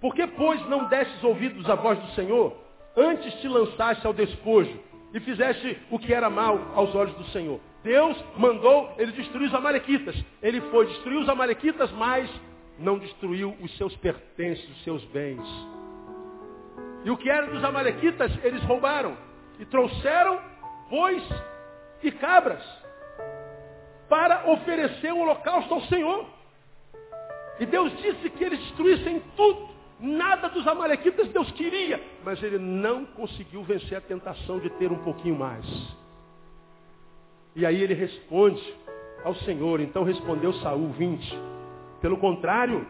Por que, pois, não destes ouvidos à voz do Senhor, antes te lançaste ao despojo e fizeste o que era mal aos olhos do Senhor? Deus mandou ele destruir os amalequitas. Ele foi destruir os amalequitas, mas não destruiu os seus pertences, os seus bens. E o que era dos amalequitas, eles roubaram e trouxeram bois e cabras para oferecer o holocausto ao Senhor. E Deus disse que eles destruíssem tudo. Nada dos amalequitas Deus queria, mas ele não conseguiu vencer a tentação de ter um pouquinho mais. E aí ele responde ao Senhor. Então respondeu Saul 20. Pelo contrário,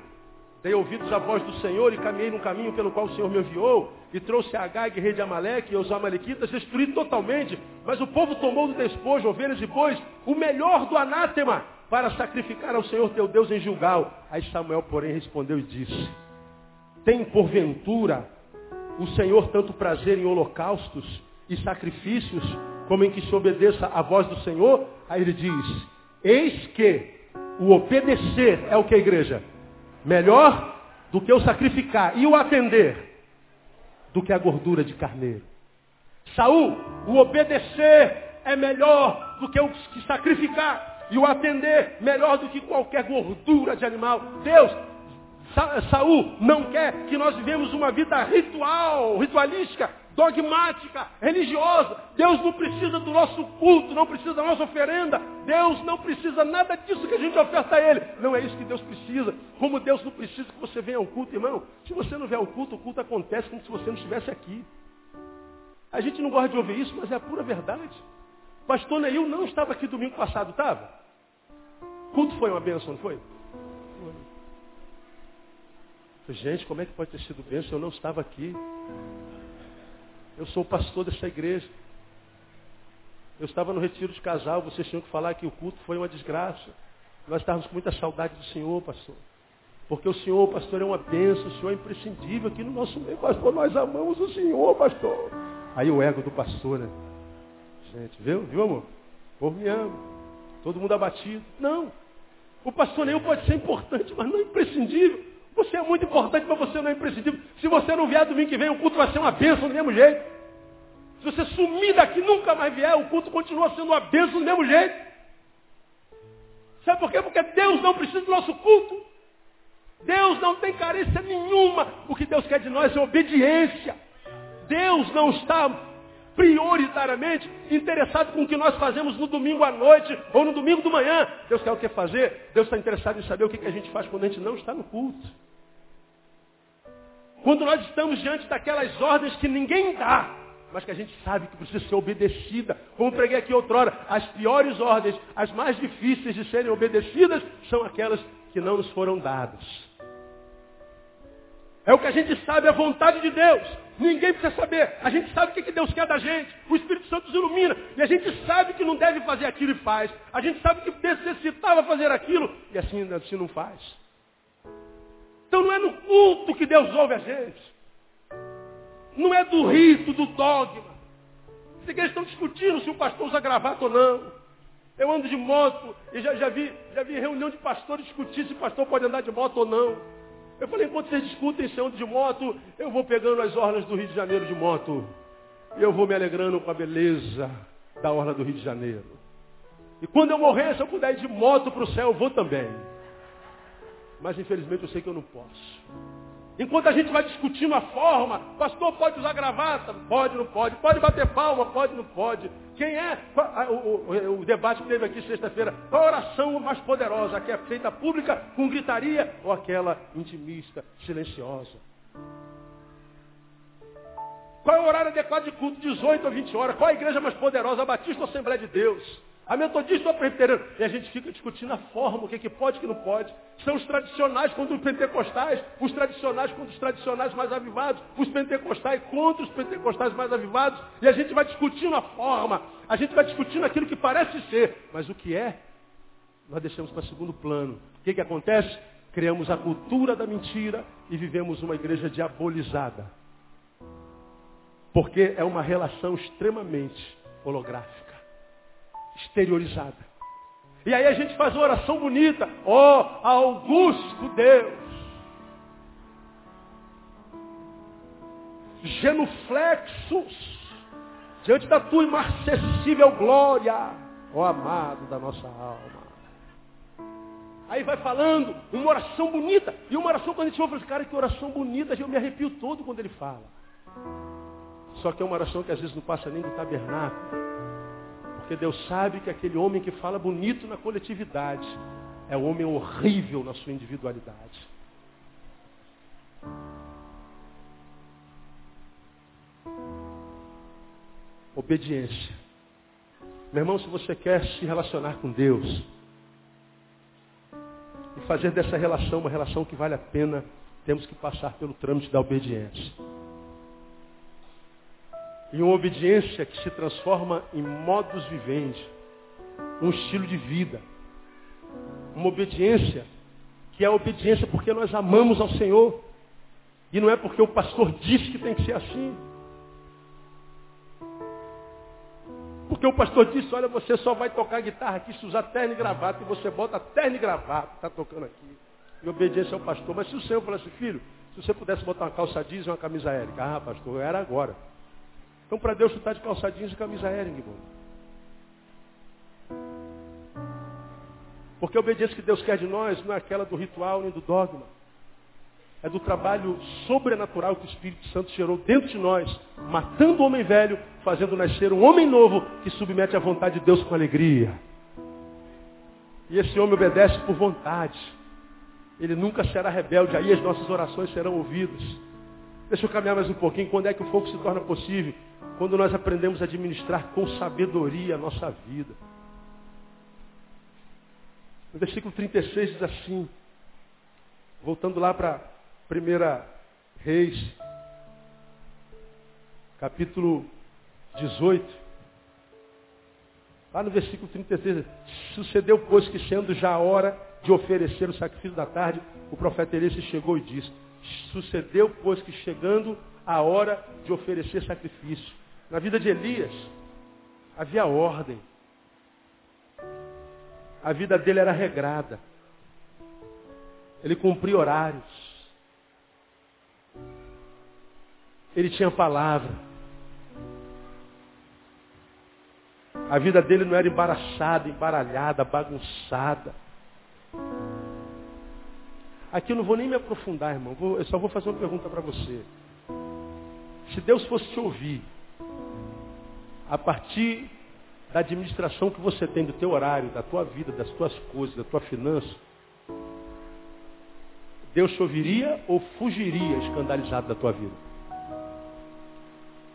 Dei ouvidos à voz do Senhor e caminhei no caminho pelo qual o Senhor me enviou e trouxe a Agag, rei de Amaleque, e os amalequitas, destruí totalmente. Mas o povo tomou do despojo, ovelhas e bois, o melhor do anátema, para sacrificar ao Senhor teu Deus em Gilgal. Aí Samuel, porém, respondeu e disse, tem porventura o Senhor tanto prazer em holocaustos e sacrifícios, como em que se obedeça à voz do Senhor? Aí ele diz, eis que o obedecer é o que a igreja? Melhor do que o sacrificar e o atender do que a gordura de carneiro. Saul, o obedecer é melhor do que o que sacrificar e o atender melhor do que qualquer gordura de animal. Deus, Sa Saul não quer que nós vivemos uma vida ritual, ritualística, dogmática, religiosa. Deus não precisa do nosso culto, não precisa da nossa oferenda. Deus não precisa nada disso que a gente oferta a Ele. Não é isso que Deus precisa. Como Deus não precisa que você venha ao culto, irmão. Se você não vier ao culto, o culto acontece como se você não estivesse aqui. A gente não gosta de ouvir isso, mas é a pura verdade. Pastor Neil não estava aqui domingo passado, estava? O culto foi uma bênção, não foi? Gente, como é que pode ter sido bênção? Eu não estava aqui. Eu sou o pastor dessa igreja. Eu estava no retiro de casal, vocês tinham que falar que o culto foi uma desgraça. Nós estávamos com muita saudade do Senhor, pastor. Porque o Senhor, pastor, é uma bênção, o Senhor é imprescindível aqui no nosso meio, pastor. Nós amamos o Senhor, pastor. Aí o ego do pastor, né? Gente, viu? Viu, amor? Povo me ama. Todo mundo abatido. Não. O pastor Neil pode ser importante, mas não é imprescindível. Você é muito importante, mas você não é imprescindível. Se você não vier domingo que vem, o culto vai ser uma bênção do mesmo jeito. Se você sumir daqui nunca mais vier, o culto continua sendo uma bênção do mesmo jeito. Sabe por quê? Porque Deus não precisa do nosso culto. Deus não tem carência nenhuma. O que Deus quer de nós é obediência. Deus não está prioritariamente interessado com o que nós fazemos no domingo à noite ou no domingo de manhã. Deus quer o que fazer? Deus está interessado em saber o que a gente faz quando a gente não está no culto. Quando nós estamos diante daquelas ordens que ninguém dá, mas que a gente sabe que precisa ser obedecida. Como preguei aqui outrora, as piores ordens, as mais difíceis de serem obedecidas, são aquelas que não nos foram dadas. É o que a gente sabe, a vontade de Deus. Ninguém precisa saber. A gente sabe o que Deus quer da gente. O Espírito Santo nos ilumina. E a gente sabe que não deve fazer aquilo e faz. A gente sabe que necessitava fazer aquilo e assim, assim não faz. Então não é no culto que Deus ouve a gente. Não é do rito, do dogma. Os estão discutindo se o pastor usa gravata ou não. Eu ando de moto e já, já, vi, já vi reunião de pastores discutir se o pastor pode andar de moto ou não. Eu falei, enquanto vocês discutem se ando de moto, eu vou pegando as orlas do Rio de Janeiro de moto. E eu vou me alegrando com a beleza da orla do Rio de Janeiro. E quando eu morrer, se eu puder ir de moto para o céu, eu vou também. Mas infelizmente eu sei que eu não posso. Enquanto a gente vai discutindo a forma, pastor pode usar gravata? Pode, não pode. Pode bater palma? Pode, não pode. Quem é? O, o, o debate que teve aqui sexta-feira. Qual a oração mais poderosa? A que é feita pública com gritaria ou aquela intimista, silenciosa? Qual é o horário adequado de culto? 18 ou 20 horas. Qual a igreja mais poderosa? A Batista ou a Assembleia de Deus? A metodista ou a presbiteriana? E a gente fica discutindo a forma, o que, é que pode o que não pode. São os tradicionais contra os pentecostais, os tradicionais contra os tradicionais mais avivados, os pentecostais contra os pentecostais mais avivados. E a gente vai discutindo a forma, a gente vai discutindo aquilo que parece ser, mas o que é, nós deixamos para segundo plano. O que, que acontece? Criamos a cultura da mentira e vivemos uma igreja diabolizada. Porque é uma relação extremamente holográfica exteriorizada. E aí a gente faz uma oração bonita. Ó oh, Augusto Deus. Genuflexos. Diante da tua imarcessível glória. Ó oh, amado da nossa alma. Aí vai falando, uma oração bonita. E uma oração quando a gente ouve, assim, cara, que oração bonita. Eu me arrepio todo quando ele fala. Só que é uma oração que às vezes não passa nem do tabernáculo. Porque Deus sabe que aquele homem que fala bonito na coletividade é um homem horrível na sua individualidade. Obediência. Meu irmão, se você quer se relacionar com Deus e fazer dessa relação uma relação que vale a pena, temos que passar pelo trâmite da obediência. E uma obediência que se transforma em modus vivendi, um estilo de vida. Uma obediência que é a obediência porque nós amamos ao Senhor. E não é porque o pastor disse que tem que ser assim. Porque o pastor disse, olha, você só vai tocar guitarra aqui se usar terno e gravata. E você bota terno e gravata, está tocando aqui. E obediência ao pastor. Mas se o Senhor falasse, filho, se você pudesse botar uma calça jeans e uma camisa aérea. Ah, pastor, era agora. Então, para Deus, tu está de calça jeans e camisa Hering. Porque a obediência que Deus quer de nós não é aquela do ritual nem do dogma. É do trabalho sobrenatural que o Espírito Santo gerou dentro de nós, matando o homem velho, fazendo nascer um homem novo que submete à vontade de Deus com alegria. E esse homem obedece por vontade. Ele nunca será rebelde, aí as nossas orações serão ouvidas. Deixa eu caminhar mais um pouquinho. Quando é que o fogo se torna possível? Quando nós aprendemos a administrar com sabedoria a nossa vida. No versículo 36 diz assim, voltando lá para 1 Reis, capítulo 18. Lá no versículo 36, sucedeu, pois, que sendo já a hora de oferecer o sacrifício da tarde, o profeta Elias chegou e disse, sucedeu, pois, que chegando a hora de oferecer sacrifício, na vida de Elias, havia ordem. A vida dele era regrada. Ele cumpria horários. Ele tinha palavra. A vida dele não era embaraçada, embaralhada, bagunçada. Aqui eu não vou nem me aprofundar, irmão. Eu só vou fazer uma pergunta para você. Se Deus fosse te ouvir, a partir da administração que você tem do teu horário, da tua vida, das tuas coisas, da tua finança, Deus te ouviria ou fugiria escandalizado da tua vida?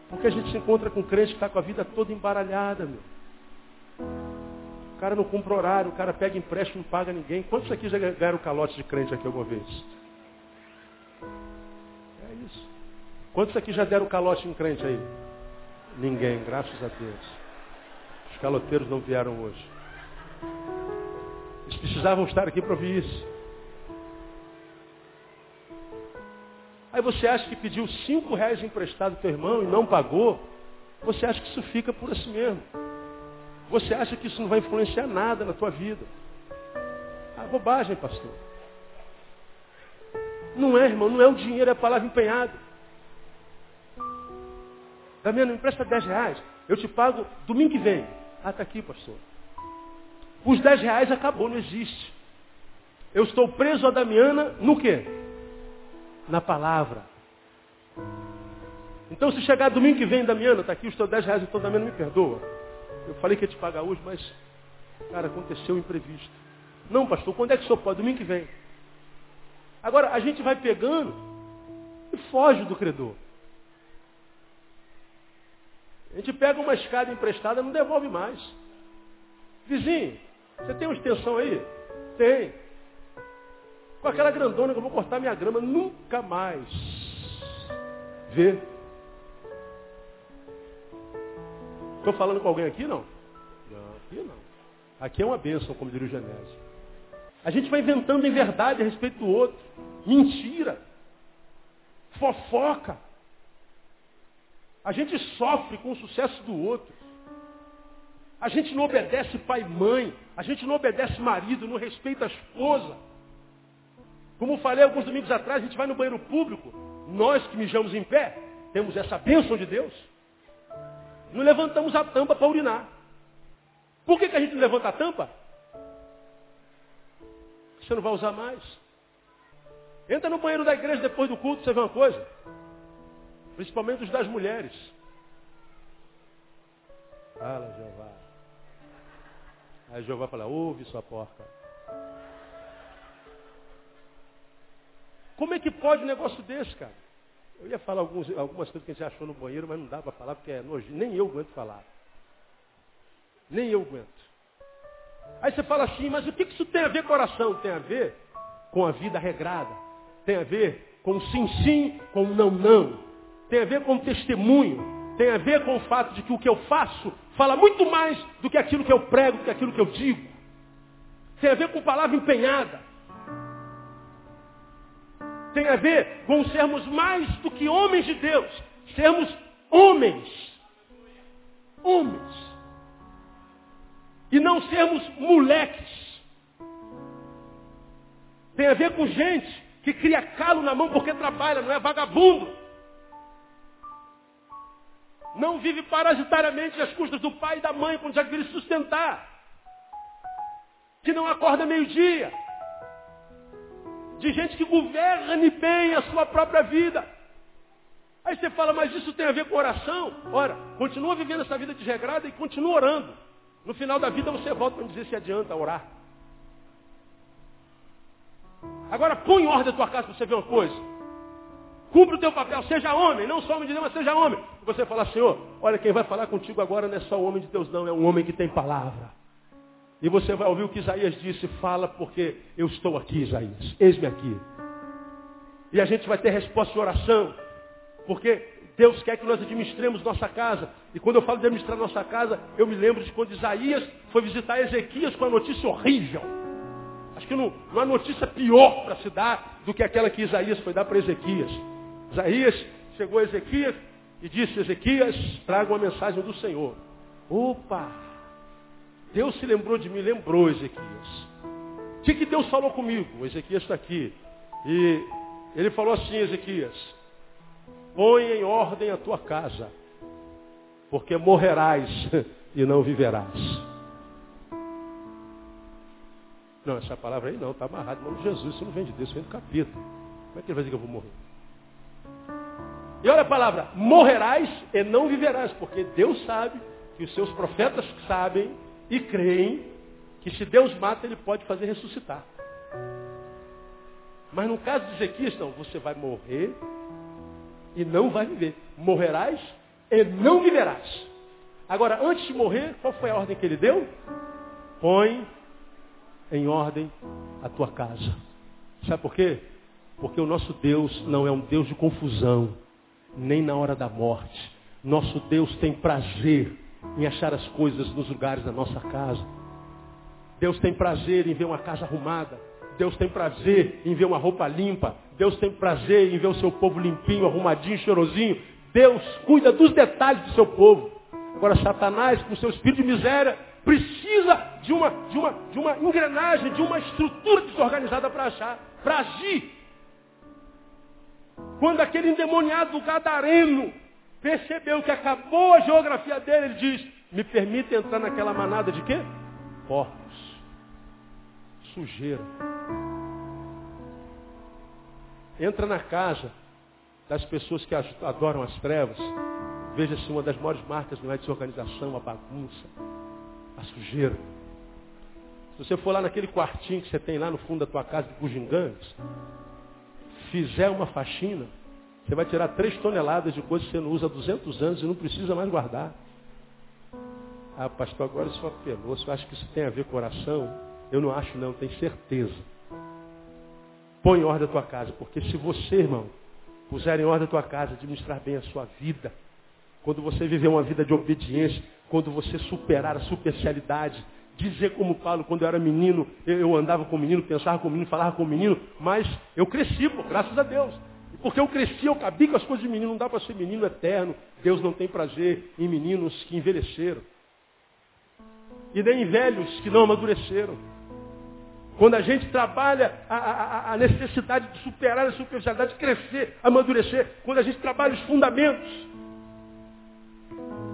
Porque a gente se encontra com crente que está com a vida toda embaralhada, meu. O cara não cumpre horário, o cara pega empréstimo, não paga ninguém. Quantos aqui já ganharam calote de crente aqui alguma vez? isso. Quantos aqui já deram calote em crente aí? Ninguém, graças a Deus. Os caloteiros não vieram hoje. Eles precisavam estar aqui para ouvir isso. Aí você acha que pediu cinco reais emprestado ao teu irmão e não pagou? Você acha que isso fica por assim mesmo? Você acha que isso não vai influenciar nada na tua vida? Ah, bobagem, pastor. Não é, irmão, não é o dinheiro, é a palavra empenhada. Damiano, me empresta 10 reais. Eu te pago domingo que vem. Ah, está aqui, pastor. Os 10 reais acabou, não existe. Eu estou preso a Damiana no quê? Na palavra. Então se chegar domingo que vem, Damiana, está aqui os teus 10 reais, então Damiana me perdoa. Eu falei que ia te pagar hoje, mas, cara, aconteceu um imprevisto. Não, pastor, quando é que o senhor pode? Domingo que vem. Agora, a gente vai pegando e foge do credor. A gente pega uma escada emprestada não devolve mais. Vizinho, você tem uma extensão aí? Tem. Com aquela grandona que eu vou cortar minha grama, nunca mais. Vê. Estou falando com alguém aqui, não? Não, aqui não. Aqui é uma bênção, como diria o Genésio. A gente vai inventando em verdade a respeito do outro. Mentira. Fofoca. A gente sofre com o sucesso do outro. A gente não obedece pai e mãe. A gente não obedece marido, não respeita a esposa. Como falei alguns domingos atrás, a gente vai no banheiro público. Nós que mijamos em pé, temos essa bênção de Deus. Não levantamos a tampa para urinar. Por que, que a gente não levanta a tampa? Você não vai usar mais. Entra no banheiro da igreja depois do culto, você vê uma coisa. Principalmente os das mulheres. Fala, Jeová. Aí Jeová fala, ouve sua porca. Como é que pode um negócio desse, cara? Eu ia falar alguns, algumas coisas que a gente achou no banheiro, mas não dá para falar porque é nojo. Nem eu aguento falar. Nem eu aguento. Aí você fala assim, mas o que isso tem a ver com oração? Tem a ver com a vida regrada. Tem a ver com sim, sim, com não, não. Tem a ver com testemunho. Tem a ver com o fato de que o que eu faço fala muito mais do que aquilo que eu prego, do que aquilo que eu digo. Tem a ver com palavra empenhada. Tem a ver com sermos mais do que homens de Deus. Sermos homens. Homens e não sermos moleques. Tem a ver com gente que cria calo na mão porque trabalha, não é vagabundo. Não vive parasitariamente às custas do pai e da mãe quando já deveria sustentar. Que não acorda meio-dia. De gente que governe bem a sua própria vida. Aí você fala, mas isso tem a ver com oração? Ora, continua vivendo essa vida desregrada e continua orando. No final da vida você volta para dizer se adianta orar. Agora põe em ordem a tua casa para você ver uma coisa. Cumpre o teu papel, seja homem, não só homem de Deus, mas seja homem. Você fala, Senhor, olha, quem vai falar contigo agora não é só o homem de Deus, não, é um homem que tem palavra. E você vai ouvir o que Isaías disse, fala porque eu estou aqui, Isaías. Eis-me aqui. E a gente vai ter resposta de oração. Porque Deus quer que nós administremos nossa casa. E quando eu falo de administrar nossa casa, eu me lembro de quando Isaías foi visitar Ezequias com a notícia horrível. Acho que não, não há notícia pior para se dar do que aquela que Isaías foi dar para Ezequias. Isaías chegou a Ezequias e disse, Ezequias, traga uma mensagem do Senhor. Opa! Deus se lembrou de mim, lembrou Ezequias. O que, que Deus falou comigo? O Ezequias está aqui. E ele falou assim, Ezequias, põe em ordem a tua casa, porque morrerás e não viverás. Não, essa palavra aí não, está amarrado de Jesus, isso não vem de Deus, isso vem do capítulo. Como é que ele vai dizer que eu vou morrer? E olha a palavra, morrerás e não viverás, porque Deus sabe que os seus profetas sabem e creem que se Deus mata, ele pode fazer ressuscitar. Mas no caso de Ezequias, não, você vai morrer e não vai viver. Morrerás e não viverás. Agora, antes de morrer, qual foi a ordem que ele deu? Põe em ordem a tua casa. Sabe por quê? Porque o nosso Deus não é um Deus de confusão, nem na hora da morte. Nosso Deus tem prazer em achar as coisas nos lugares da nossa casa. Deus tem prazer em ver uma casa arrumada. Deus tem prazer em ver uma roupa limpa. Deus tem prazer em ver o seu povo limpinho, arrumadinho, cheirosinho. Deus cuida dos detalhes do seu povo. Agora, Satanás, com seu espírito de miséria, precisa de uma, de uma, de uma engrenagem, de uma estrutura desorganizada para achar, para agir. Quando aquele endemoniado gadareno percebeu que acabou a geografia dele, ele diz, me permite entrar naquela manada de quê? Porcos. Sujeira. Entra na casa das pessoas que adoram as trevas. Veja-se uma das maiores marcas não é desorganização, a bagunça, a sujeira. Se você for lá naquele quartinho que você tem lá no fundo da tua casa de bugigantes, fizer uma faxina, você vai tirar três toneladas de coisas que você não usa há 200 anos e não precisa mais guardar. Ah, pastor, agora isso apelou. Você acha que isso tem a ver com oração? Eu não acho não, tenho certeza. Põe em ordem a tua casa, porque se você, irmão, puser em ordem a tua casa, administrar bem a sua vida, quando você viver uma vida de obediência, quando você superar a superficialidade, dizer como Paulo, quando eu era menino, eu andava com o menino, pensava com o menino, falava com o menino, mas eu cresci, pô, graças a Deus. Porque eu cresci, eu cabia com as coisas de menino, não dá para ser menino eterno. Deus não tem prazer em meninos que envelheceram. E nem em velhos que não amadureceram. Quando a gente trabalha a, a, a necessidade de superar a superficialidade, de crescer, amadurecer, quando a gente trabalha os fundamentos,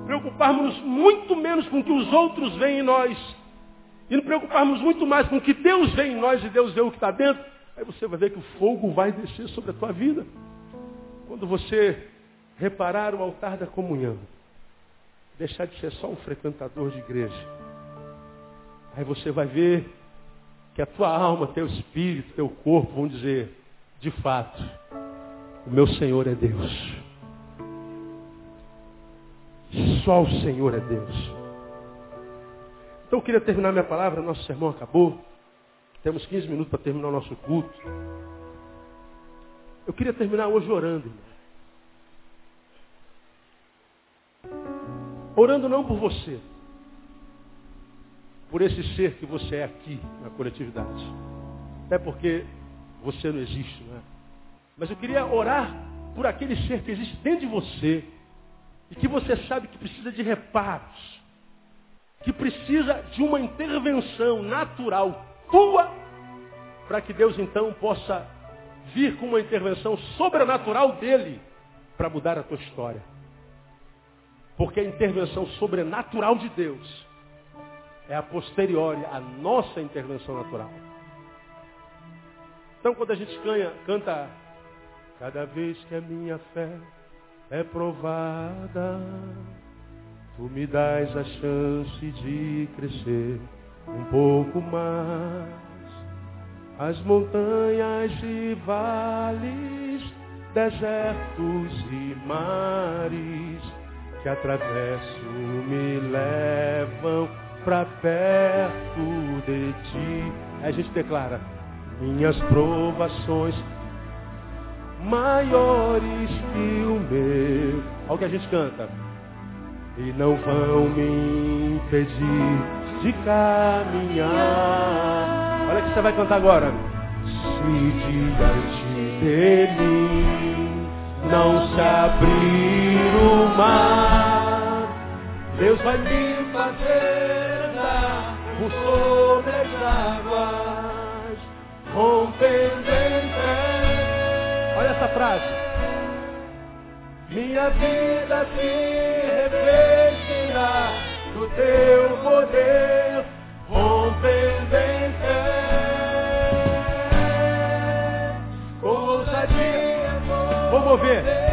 preocuparmos muito menos com o que os outros veem em nós e nos preocuparmos muito mais com o que Deus vê em nós e Deus vê o que está dentro, aí você vai ver que o fogo vai descer sobre a tua vida. Quando você reparar o altar da comunhão, deixar de ser só um frequentador de igreja, aí você vai ver que a tua alma, teu espírito, teu corpo vão dizer, de fato, o meu Senhor é Deus. Só o Senhor é Deus. Então eu queria terminar minha palavra, nosso sermão acabou. Temos 15 minutos para terminar o nosso culto. Eu queria terminar hoje orando, irmão. Orando não por você, por esse ser que você é aqui na coletividade. Até porque você não existe, não é? Mas eu queria orar por aquele ser que existe dentro de você, e que você sabe que precisa de reparos, que precisa de uma intervenção natural tua, para que Deus então possa vir com uma intervenção sobrenatural dele para mudar a tua história. Porque a intervenção sobrenatural de Deus é a posteriori, a nossa intervenção natural. Então quando a gente canha, canta, cada vez que a minha fé é provada. Tu me dás a chance de crescer um pouco mais. As montanhas e vales, desertos e mares que atravesso me levam para perto de ti. Aí a gente declara: minhas provações maiores que o meu. Olha o que a gente canta. E não vão me impedir de caminhar. Olha o que você vai cantar agora. Se diante de mim não se abrir o mar, Deus vai me fazer andar por sobre as águas, rompendo em pé Olha essa frase. Minha vida se revestirá teu poder rompem bem fé. Ousadia, vou mover.